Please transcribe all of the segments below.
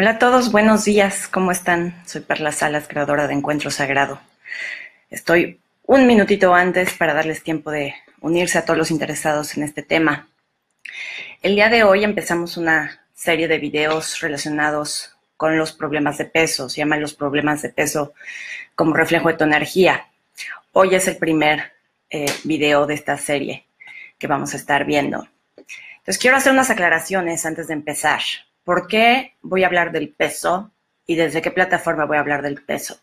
Hola a todos, buenos días, ¿cómo están? Soy Perla Salas, creadora de Encuentro Sagrado. Estoy un minutito antes para darles tiempo de unirse a todos los interesados en este tema. El día de hoy empezamos una serie de videos relacionados con los problemas de peso, se llaman los problemas de peso como reflejo de tu energía. Hoy es el primer eh, video de esta serie que vamos a estar viendo. Entonces quiero hacer unas aclaraciones antes de empezar. ¿Por qué voy a hablar del peso y desde qué plataforma voy a hablar del peso?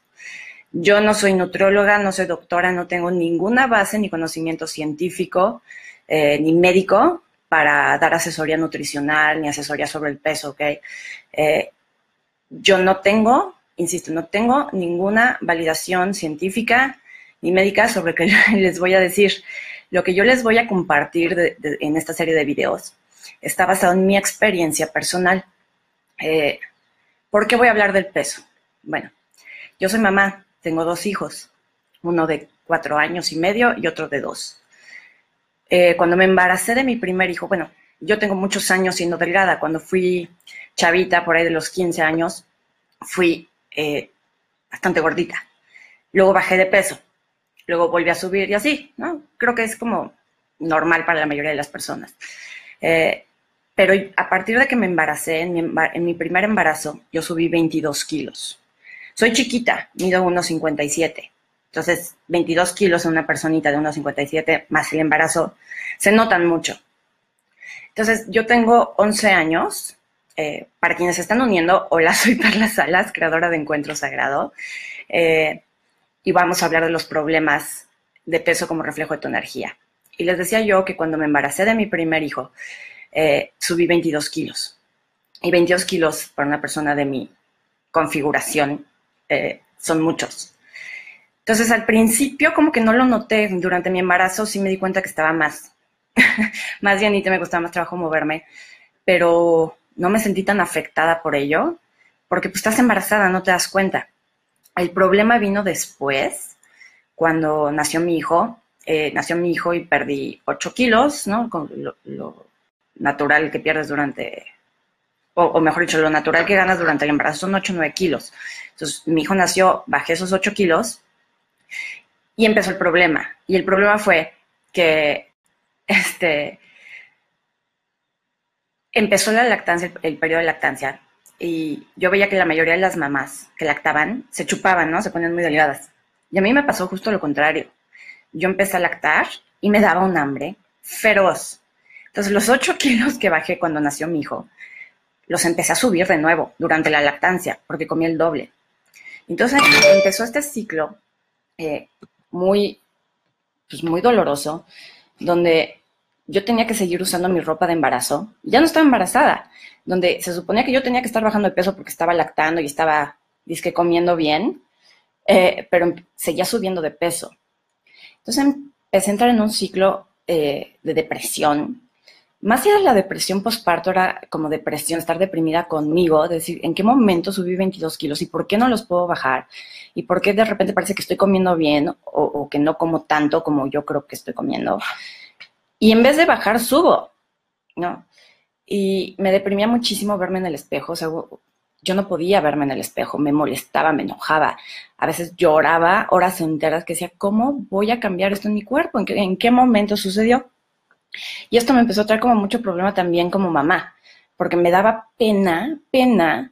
Yo no soy nutrióloga, no soy doctora, no tengo ninguna base ni conocimiento científico eh, ni médico para dar asesoría nutricional ni asesoría sobre el peso, ¿ok? Eh, yo no tengo, insisto, no tengo ninguna validación científica ni médica sobre lo que les voy a decir. Lo que yo les voy a compartir en esta serie de videos está basado en mi experiencia personal. Eh, ¿Por qué voy a hablar del peso? Bueno, yo soy mamá, tengo dos hijos, uno de cuatro años y medio y otro de dos. Eh, cuando me embaracé de mi primer hijo, bueno, yo tengo muchos años siendo delgada. Cuando fui chavita, por ahí de los 15 años, fui eh, bastante gordita. Luego bajé de peso, luego volví a subir y así, ¿no? Creo que es como normal para la mayoría de las personas. Pero a partir de que me embaracé, en mi, primer embarazo, yo subí 22 kilos. Soy chiquita, mido 1,57. Entonces, 22 kilos en una personita de 1,57 más el embarazo, se notan mucho. Entonces, yo tengo 11 años. Eh, para quienes se están uniendo, hola, soy Carla Salas, creadora de Encuentro Sagrado. Eh, y vamos a hablar de los problemas de peso como reflejo de tu energía. Y les decía yo que cuando me embaracé de mi primer hijo, eh, subí 22 kilos. Y 22 kilos para una persona de mi configuración eh, son muchos. Entonces al principio como que no lo noté, durante mi embarazo sí me di cuenta que estaba más, más llenita, me costaba más trabajo moverme, pero no me sentí tan afectada por ello, porque pues estás embarazada, no te das cuenta. El problema vino después, cuando nació mi hijo, eh, nació mi hijo y perdí 8 kilos, ¿no? Con lo, natural que pierdes durante, o, mejor dicho, lo natural que ganas durante el embarazo son 8 o 9 kilos. Entonces, mi hijo nació, bajé esos 8 kilos y empezó el problema. Y el problema fue que, este, empezó la lactancia, el periodo de lactancia, y yo veía que la mayoría de las mamás que lactaban se chupaban, ¿no? Se ponían muy delgadas. Y a mí me pasó justo lo contrario. Yo empecé a lactar y me daba un hambre feroz. Entonces, los 8 kilos que bajé cuando nació mi hijo, los empecé a subir de nuevo durante la lactancia, porque comí el doble. Entonces, empezó este ciclo eh, muy, pues muy doloroso, donde yo tenía que seguir usando mi ropa de embarazo. Ya no estaba embarazada, donde se suponía que yo tenía que estar bajando de peso porque estaba lactando y estaba, disque, comiendo bien, eh, pero seguía subiendo de peso. Entonces empecé a entrar en un ciclo eh, de depresión, más allá de la depresión postparto era como depresión, estar deprimida conmigo, decir, ¿en qué momento subí 22 kilos y por qué no los puedo bajar? ¿Y por qué de repente parece que estoy comiendo bien o, que no como tanto como yo creo que estoy comiendo? Y en vez de bajar, subo, ¿no? Y me deprimía muchísimo verme en el espejo, o sea, yo no podía verme en el espejo, me molestaba, me enojaba, a veces lloraba horas enteras que decía, ¿cómo voy a cambiar esto en mi cuerpo? en qué momento sucedió? Y esto me empezó a traer como mucho problema también como mamá, porque me daba pena, pena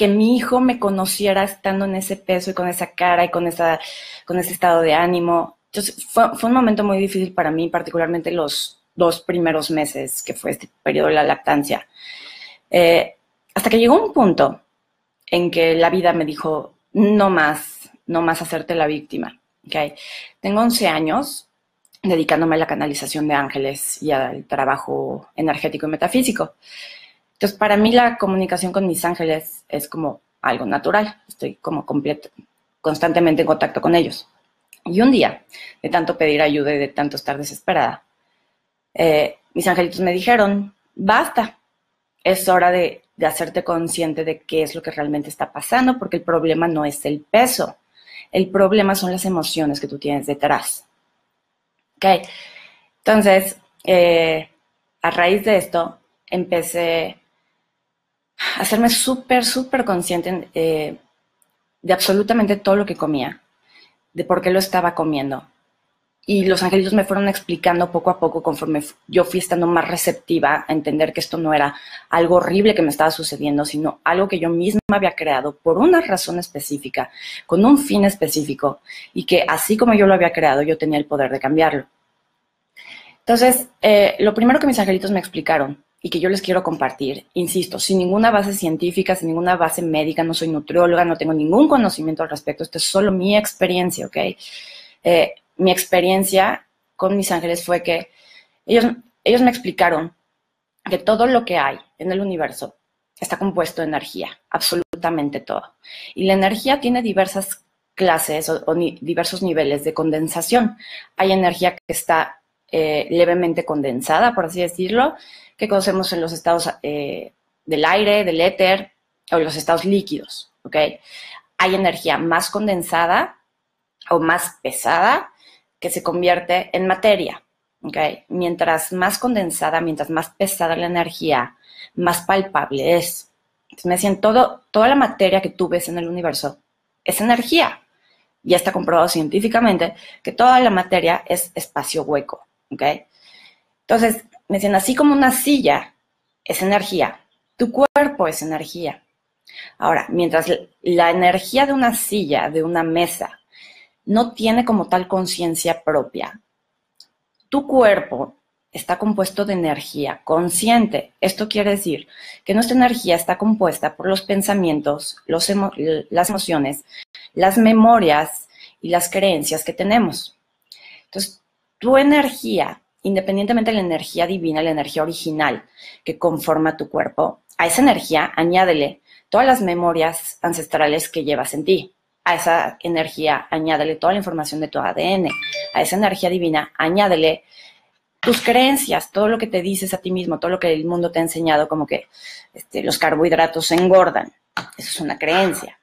que mi hijo me conociera estando en ese peso y con esa cara y con, esa, con ese estado de ánimo. Entonces fue, un momento muy difícil para mí, particularmente los dos primeros meses, que fue este periodo de la lactancia. Eh, hasta que llegó un punto en que la vida me dijo, no más, no más hacerte la víctima. Okay. Tengo 11 años, dedicándome a la canalización de ángeles y al trabajo energético y metafísico. Entonces, para mí la comunicación con mis ángeles es como algo natural, estoy como completo, constantemente en contacto con ellos. Y un día, de tanto pedir ayuda y de tanto estar desesperada, eh, mis angelitos me dijeron, basta, es hora de, de hacerte consciente de qué es lo que realmente está pasando, porque el problema no es el peso, el problema son las emociones que tú tienes detrás. Ok, entonces, eh, a raíz de esto, empecé hacerme súper, súper consciente eh, de absolutamente todo lo que comía, de por qué lo estaba comiendo. Y los angelitos me fueron explicando poco a poco conforme yo fui estando más receptiva a entender que esto no era algo horrible que me estaba sucediendo, sino algo que yo misma había creado por una razón específica, con un fin específico, y que así como yo lo había creado, yo tenía el poder de cambiarlo. Entonces, eh, lo primero que mis angelitos me explicaron y que yo les quiero compartir, insisto, sin ninguna base científica, sin ninguna base médica, no soy nutrióloga, no tengo ningún conocimiento al respecto, esto es solo mi experiencia, ¿ok? Eh, mi experiencia con mis ángeles fue que ellos, ellos me explicaron que todo lo que hay en el universo está compuesto de energía, absolutamente todo. Y la energía tiene diversas clases o, diversos niveles de condensación. Hay energía que está eh, levemente condensada, por así decirlo, que conocemos en los estados eh, del aire, del éter o los estados líquidos. Hay energía más condensada o más pesada que se convierte en materia, ¿ok? Mientras más condensada, mientras más pesada la energía, más palpable es. Entonces me decían, todo, toda la materia que tú ves en el universo es energía. Ya está comprobado científicamente que toda la materia es espacio hueco, ¿ok? Entonces, me decían, así como una silla es energía, tu cuerpo es energía. Ahora, mientras la energía de una silla, de una mesa, no tiene como tal conciencia propia, tu cuerpo está compuesto de energía consciente. Esto quiere decir que nuestra energía está compuesta por los pensamientos, las emociones, las memorias y las creencias que tenemos. Entonces, tu energía independientemente de la energía divina, la energía original que conforma tu cuerpo, a esa energía añádele todas las memorias ancestrales que llevas en ti. A esa energía añádele toda la información de tu ADN. A esa energía divina añádele tus creencias, todo lo que te dices a ti mismo, todo lo que el mundo te ha enseñado, como que este, los carbohidratos engordan. Eso es una creencia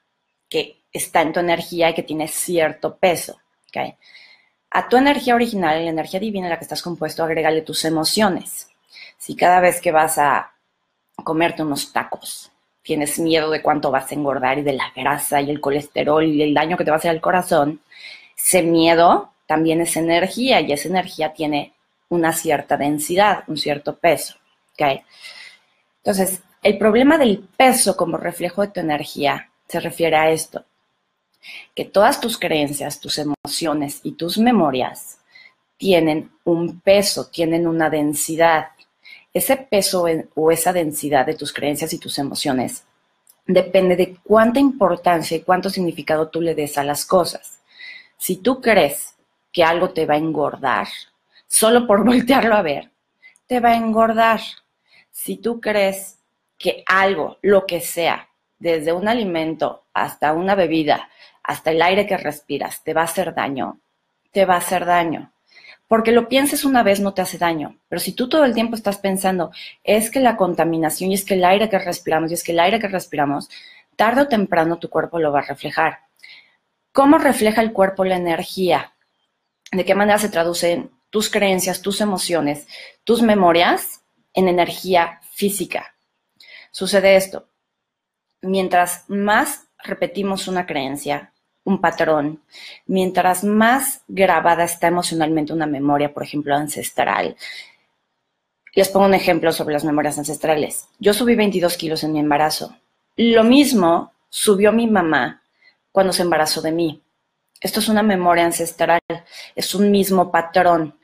que está en tu energía y que tiene cierto peso. ¿okay? A tu energía original, la energía divina en la que estás compuesto, agrégale tus emociones. Si cada vez que vas a comerte unos tacos tienes miedo de cuánto vas a engordar y de la grasa y el colesterol y el daño que te va a hacer al corazón, ese miedo también es energía y esa energía tiene una cierta densidad, un cierto peso. Entonces, el problema del peso como reflejo de tu energía se refiere a esto que todas tus creencias, tus emociones y tus memorias tienen un peso, tienen una densidad. Ese peso o esa densidad de tus creencias y tus emociones depende de cuánta importancia y cuánto significado tú le des a las cosas. Si tú crees que algo te va a engordar, solo por voltearlo a ver, te va a engordar. Si tú crees que algo, lo que sea, desde un alimento hasta una bebida, hasta el aire que respiras, te va a hacer daño, te va a hacer daño. Porque lo pienses una vez no te hace daño, pero si tú todo el tiempo estás pensando, es que la contaminación y es que el aire que respiramos y es que el aire que respiramos, tarde o temprano tu cuerpo lo va a reflejar. ¿Cómo refleja el cuerpo la energía? ¿De qué manera se traducen tus creencias, tus emociones, tus memorias en energía física? Sucede esto. Mientras más repetimos una creencia, un patrón. Mientras más grabada está emocionalmente una memoria, por ejemplo, ancestral. Les pongo un ejemplo sobre las memorias ancestrales. Yo subí 22 kilos en mi embarazo. Lo mismo subió mi mamá cuando se embarazó de mí. Esto es una memoria ancestral, es un mismo patrón.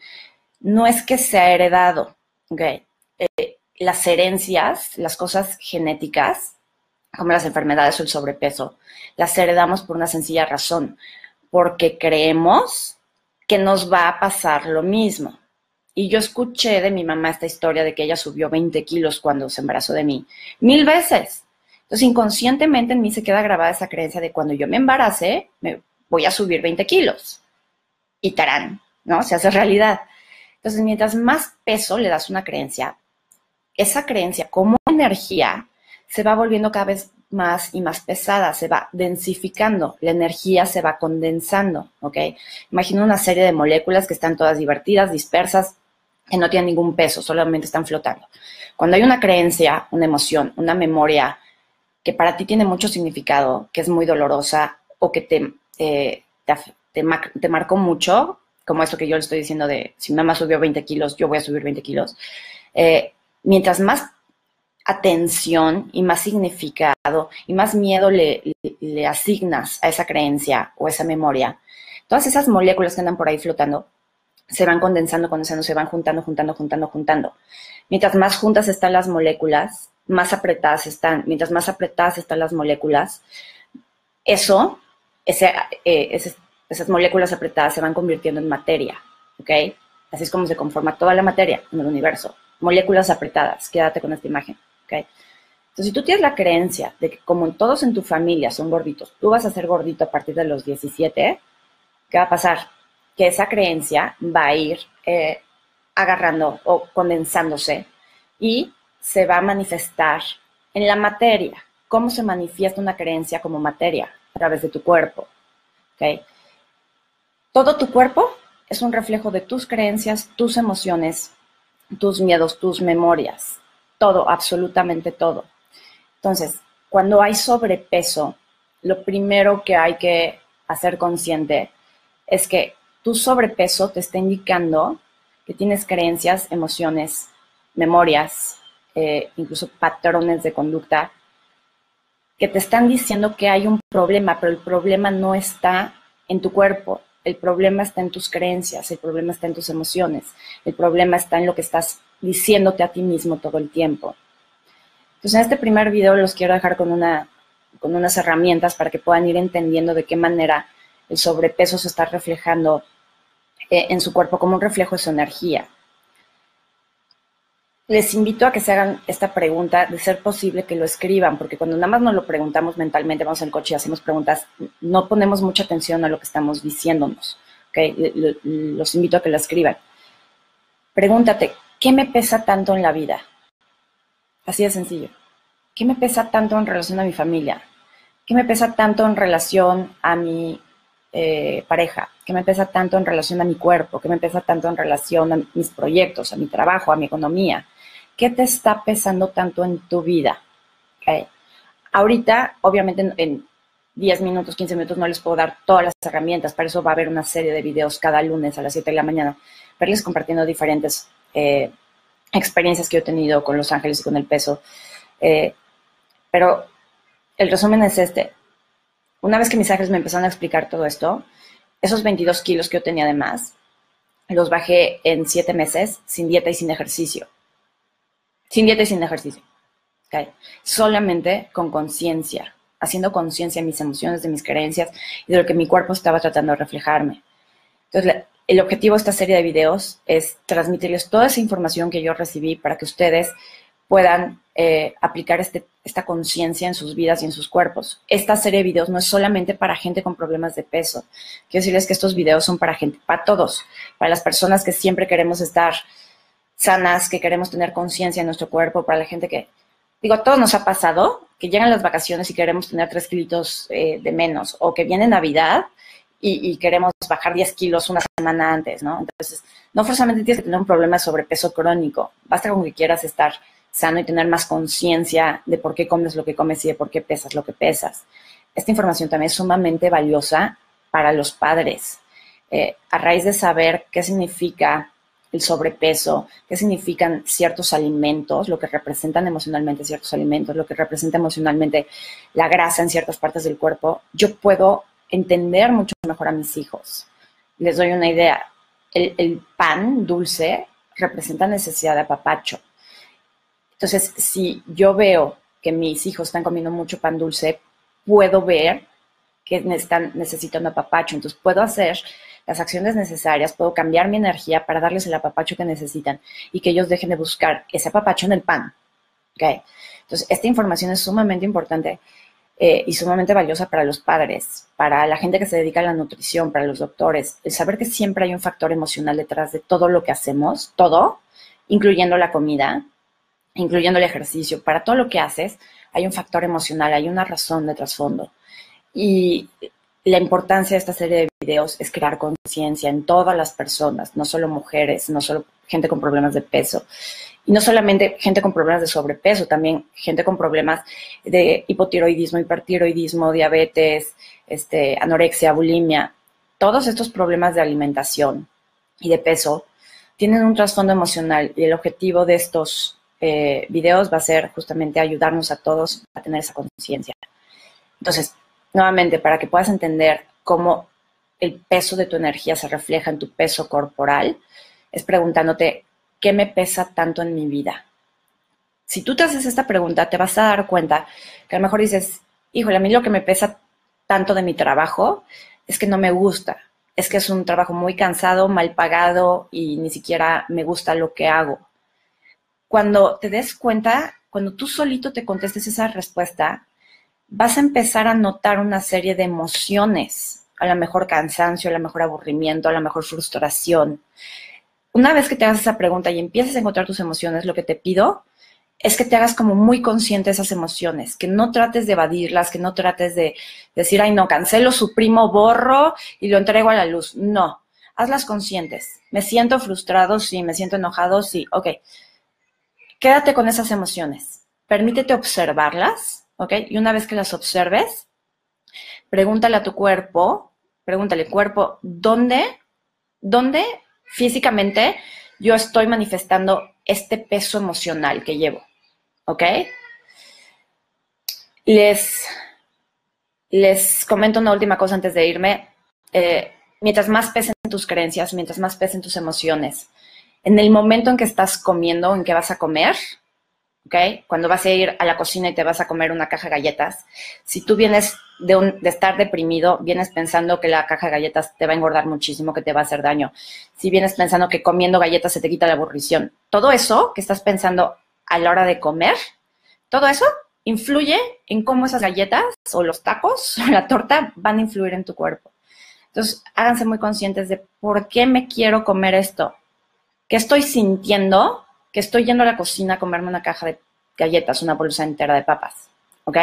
No es que sea heredado. Okay. Eh, las herencias, las cosas genéticas, como las enfermedades o el sobrepeso, las heredamos por una sencilla razón, porque creemos que nos va a pasar lo mismo. Y yo escuché de mi mamá esta historia de que ella subió 20 kilos cuando se embarazó de mí, mil veces. Entonces, inconscientemente en mí se queda grabada esa creencia de cuando yo me embarace, me voy a subir 20 kilos. Y tarán, ¿no? Se hace realidad. Entonces, mientras más peso le das una creencia, esa creencia como energía se va volviendo cada vez más y más pesada, se va densificando, la energía se va condensando, ¿ok? Imagina una serie de moléculas que están todas divertidas, dispersas, que no tienen ningún peso, solamente están flotando. Cuando hay una creencia, una emoción, una memoria que para ti tiene mucho significado, que es muy dolorosa o que te, eh, te, marcó mucho, como esto que yo le estoy diciendo de si mamá subió 20 kilos, yo voy a subir 20 kilos. Eh, mientras más atención y más significado y más miedo le, asignas a esa creencia o esa memoria, todas esas moléculas que andan por ahí flotando se van condensando, condensando, se van juntando, juntando, juntando, juntando. Mientras más juntas están las moléculas, más apretadas están. Mientras más apretadas están las moléculas, eso, eh, esas moléculas apretadas se van convirtiendo en materia, ¿ok? Así es como se conforma toda la materia en el universo. Moléculas apretadas, quédate con esta imagen. Entonces, si tú tienes la creencia de que como todos en tu familia son gorditos, tú vas a ser gordito a partir de los 17, ¿qué va a pasar? Que esa creencia va a ir eh, agarrando o condensándose y se va a manifestar en la materia. ¿Cómo se manifiesta una creencia como materia? A través de tu cuerpo. Todo tu cuerpo es un reflejo de tus creencias, tus emociones, tus miedos, tus memorias todo, absolutamente todo. Entonces, cuando hay sobrepeso, lo primero que hay que hacer consciente es que tu sobrepeso te está indicando que tienes creencias, emociones, memorias, eh, incluso patrones de conducta que te están diciendo que hay un problema, pero el problema no está en tu cuerpo, el problema está en tus creencias, el problema está en tus emociones, el problema está en lo que estás diciéndote a ti mismo todo el tiempo. Entonces, en este primer video los quiero dejar con, una, con unas herramientas para que puedan ir entendiendo de qué manera el sobrepeso se está reflejando eh, en su cuerpo como un reflejo de su energía. Les invito a que se hagan esta pregunta, de ser posible que lo escriban, porque cuando nada más nos lo preguntamos mentalmente, vamos el coche y hacemos preguntas, no ponemos mucha atención a lo que estamos diciéndonos. Los invito a que lo escriban. Pregúntate, ¿qué me pesa tanto en la vida? Así de sencillo. ¿Qué me pesa tanto en relación a mi familia? ¿Qué me pesa tanto en relación a mi eh, pareja? ¿Qué me pesa tanto en relación a mi cuerpo? ¿Qué me pesa tanto en relación a mis proyectos, a mi trabajo, a mi economía? ¿Qué te está pesando tanto en tu vida? Ahorita, obviamente, en 10 minutos, 15 minutos no les puedo dar todas las herramientas, para eso va a haber una serie de videos cada lunes a las 7 de la mañana, verles compartiendo diferentes eh, experiencias que he tenido con Los Ángeles y con el peso. Eh, pero el resumen es este. Una vez que mis ángeles me empezaron a explicar todo esto, esos 22 kilos que yo tenía de más, los bajé en 7 meses sin dieta y sin ejercicio. Sin dieta y sin ejercicio. Solamente con conciencia, haciendo conciencia de mis emociones, de mis creencias y de lo que mi cuerpo estaba tratando de reflejarme. Entonces, el objetivo de esta serie de videos es transmitirles toda esa información que yo recibí para que ustedes puedan eh, aplicar este, esta conciencia en sus vidas y en sus cuerpos. Esta serie de videos no es solamente para gente con problemas de peso. Quiero decirles que estos videos son para gente, para todos, para las personas que siempre queremos estar sanas, que queremos tener conciencia en nuestro cuerpo, para la gente que, digo, a todos nos ha pasado que llegan las vacaciones y queremos tener tres kilitos eh, de menos, o que viene Navidad y, queremos bajar 10 kilos una semana antes, ¿no? Entonces, no forzosamente tienes que tener un problema de sobrepeso crónico, basta con que quieras estar sano y tener más conciencia de por qué comes lo que comes y de por qué pesas lo que pesas. Esta información también es sumamente valiosa para los padres. Eh, a raíz de saber qué significa el sobrepeso, qué significan ciertos alimentos, lo que representan emocionalmente ciertos alimentos, lo que representa emocionalmente la grasa en ciertas partes del cuerpo, yo puedo entender mucho mejor a mis hijos. Les doy una idea. El, pan dulce representa necesidad de apapacho. Entonces, si yo veo que mis hijos están comiendo mucho pan dulce, puedo ver que están necesitando apapacho. Entonces, puedo hacer las acciones necesarias, puedo cambiar mi energía para darles el apapacho que necesitan y que ellos dejen de buscar ese apapacho en el pan. ¿Okay? Entonces, esta información es sumamente importante eh, y sumamente valiosa para los padres, para la gente que se dedica a la nutrición, para los doctores, el saber que siempre hay un factor emocional detrás de todo lo que hacemos, todo, incluyendo la comida, incluyendo el ejercicio, para todo lo que haces, hay un factor emocional, hay una razón de trasfondo. Y la importancia de esta serie de es crear conciencia en todas las personas, no solo mujeres, no solo gente con problemas de peso. Y no solamente gente con problemas de sobrepeso, también gente con problemas de hipotiroidismo, hipertiroidismo, diabetes, este, anorexia, bulimia. Todos estos problemas de alimentación y de peso tienen un trasfondo emocional y el objetivo de estos eh, videos va a ser justamente ayudarnos a todos a tener esa conciencia. Entonces, nuevamente, para que puedas entender cómo el peso de tu energía se refleja en tu peso corporal, es preguntándote, ¿qué me pesa tanto en mi vida? Si tú te haces esta pregunta, te vas a dar cuenta que a lo mejor dices, híjole, a mí lo que me pesa tanto de mi trabajo es que no me gusta, es que es un trabajo muy cansado, mal pagado y ni siquiera me gusta lo que hago. Cuando te des cuenta, cuando tú solito te contestes esa respuesta, vas a empezar a notar una serie de emociones, a lo mejor cansancio, a lo mejor aburrimiento, a lo mejor frustración. Una vez que te hagas esa pregunta y empieces a encontrar tus emociones, lo que te pido es que te hagas como muy consciente de esas emociones, que no trates de evadirlas, que no trates de decir, ay, no, cancelo, suprimo, borro y lo entrego a la luz. No, hazlas conscientes. Me siento frustrado, sí, me siento enojado, sí, ok. Quédate con esas emociones. Permítete observarlas, ok. Y una vez que las observes, pregúntale a tu cuerpo, pregúntale, cuerpo, ¿dónde, dónde físicamente yo estoy manifestando este peso emocional que llevo? ¿ok? Les, les comento una última cosa antes de irme. Eh, mientras más pesen tus creencias, mientras más pesen tus emociones, en el momento en que estás comiendo, en que vas a comer, ¿ok? Cuando vas a ir a la cocina y te vas a comer una caja de galletas, si tú vienes de, de estar deprimido, vienes pensando que la caja de galletas te va a engordar muchísimo, que te va a hacer daño, si vienes pensando que comiendo galletas se te quita la aburrición, todo eso que estás pensando a la hora de comer, todo eso influye en cómo esas galletas o los tacos o la torta van a influir en tu cuerpo. Entonces, háganse muy conscientes de por qué me quiero comer esto. ¿Qué estoy sintiendo? Que estoy yendo a la cocina a comerme una caja de galletas, una bolsa entera de papas. ¿Ok?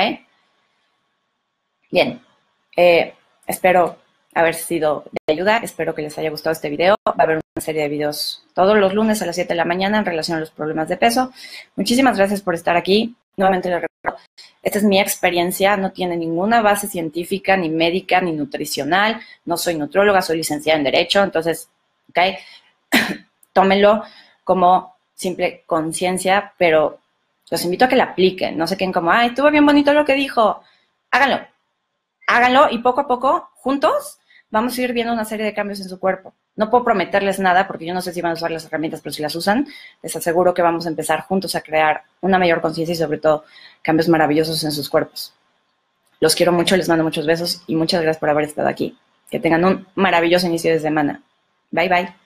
Bien. Eh, espero haber sido de ayuda. Espero que les haya gustado este video. Va a haber una serie de videos todos los lunes a las 7 de la mañana en relación a los problemas de peso. Muchísimas gracias por estar aquí. Nuevamente les recuerdo, esta es mi experiencia, no tiene ninguna base científica, ni médica, ni nutricional. No soy nutróloga, soy licenciada en Derecho. Entonces, ¿ok? Tómenlo como simple conciencia, pero los invito a que la apliquen. No se queden como, ay, estuvo bien bonito lo que dijo. Háganlo. Háganlo y poco a poco, juntos, vamos a ir viendo una serie de cambios en su cuerpo. No puedo prometerles nada porque yo no sé si van a usar las herramientas, pero si las usan, les aseguro que vamos a empezar juntos a crear una mayor conciencia y sobre todo cambios maravillosos en sus cuerpos. Los quiero mucho, les mando muchos besos y muchas gracias por haber estado aquí. Que tengan un maravilloso inicio de semana. Bye bye.